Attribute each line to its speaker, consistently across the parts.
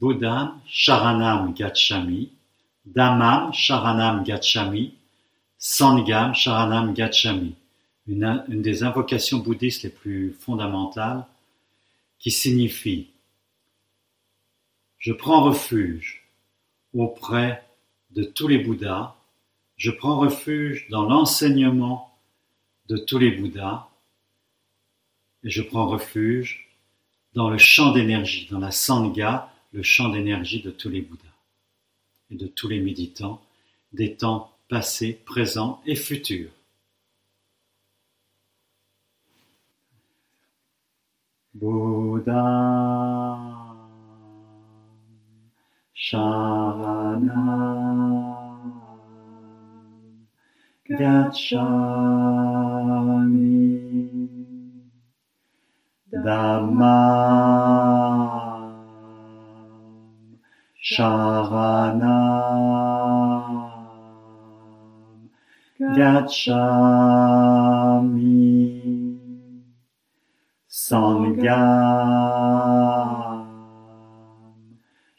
Speaker 1: Buddham Sharanam Gacchami, Dhammam Sharanam Gacchami, Sangham Sharanam Gacchami. Une, une des invocations bouddhistes les plus fondamentales qui signifie Je prends refuge auprès de tous les Bouddhas, je prends refuge dans l'enseignement de tous les Bouddhas, et je prends refuge dans le champ d'énergie, dans la Sangha, le champ d'énergie de tous les Bouddhas et de tous les méditants des temps passés, présents et futurs. Bouddha. Sharanam Gacchami. Dhammam Sharanam Gacchami Sangham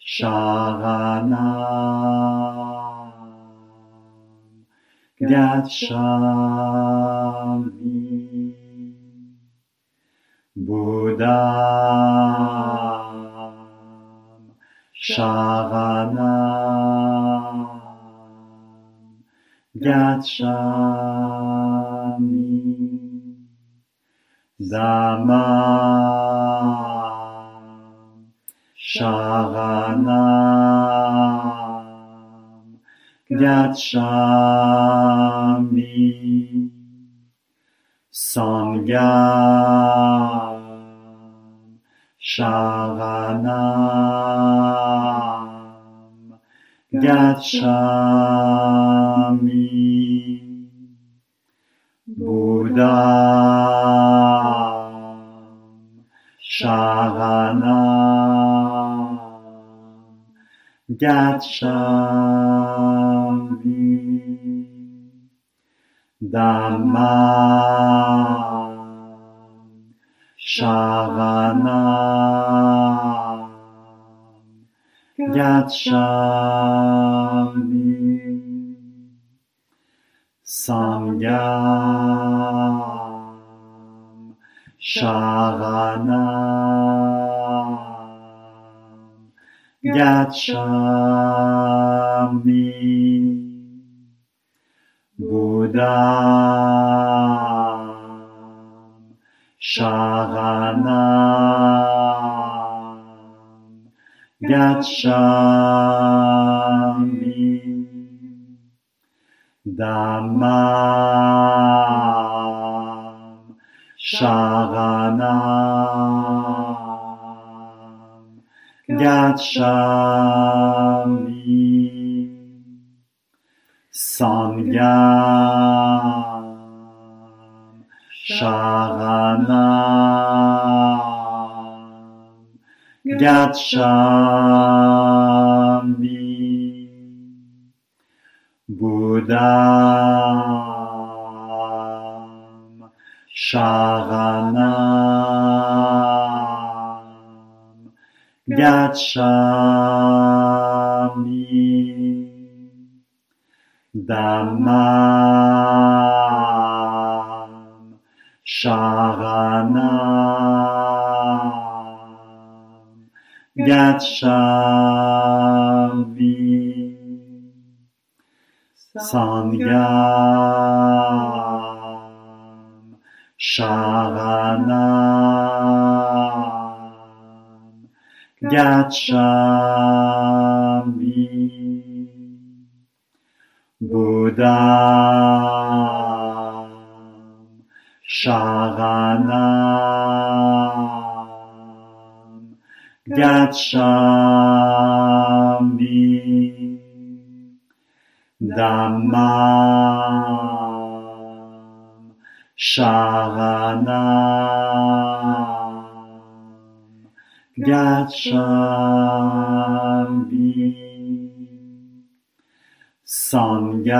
Speaker 1: Sharanam Gacchami Buddham Sharanam Gacchami. Dhammam Sharanam Gacchami. Sangham Sharanam Gacchami. Buddham Sharanam Gacchami. Dhammam Sharanam Gacchami Sangham Sharanam Gacchami Buddham Sharanam Gacchami. Dhammam Sharanam. Gacchami. Sangham Sharanam Gacchami Buddham Sharanam Gacchami Dhammam Sharanam Gacchami Sangham Sharanam. Gacchami Buddha Sharanam Gacchami. Dhammam Sharanam Gacchami. Sangham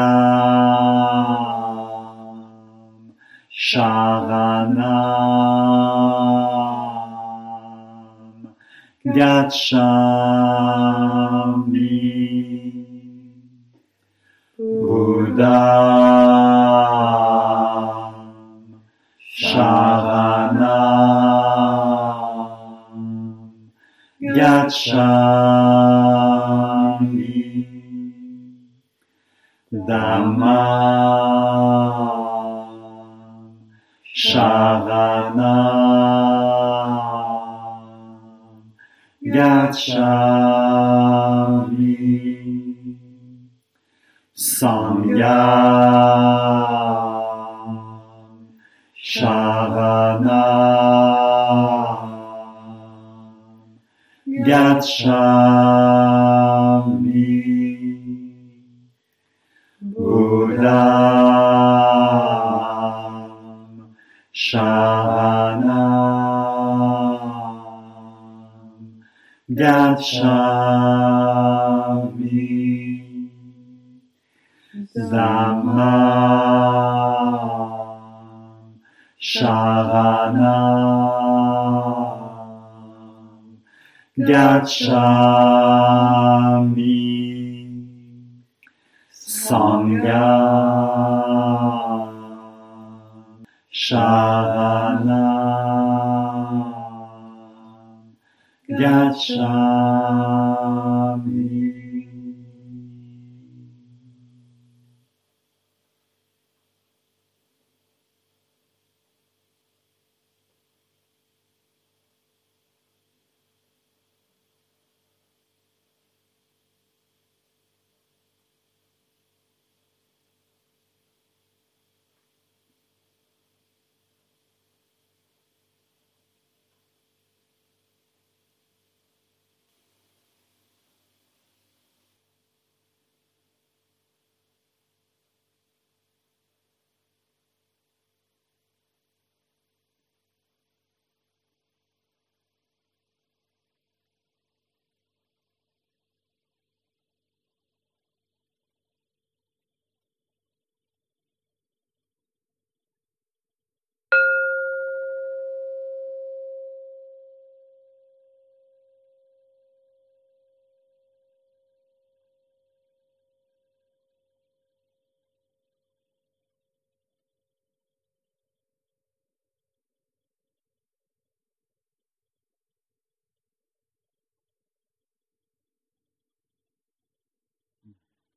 Speaker 1: Sharanam gacchami. Buddham Sharanam gacchami. Dhammam Sharanam gacchami Sangham Sharanam gacchami Buddham Sharanam gacchami Dhammam Sharanam. Gacchami Sangham Sharanam gacchami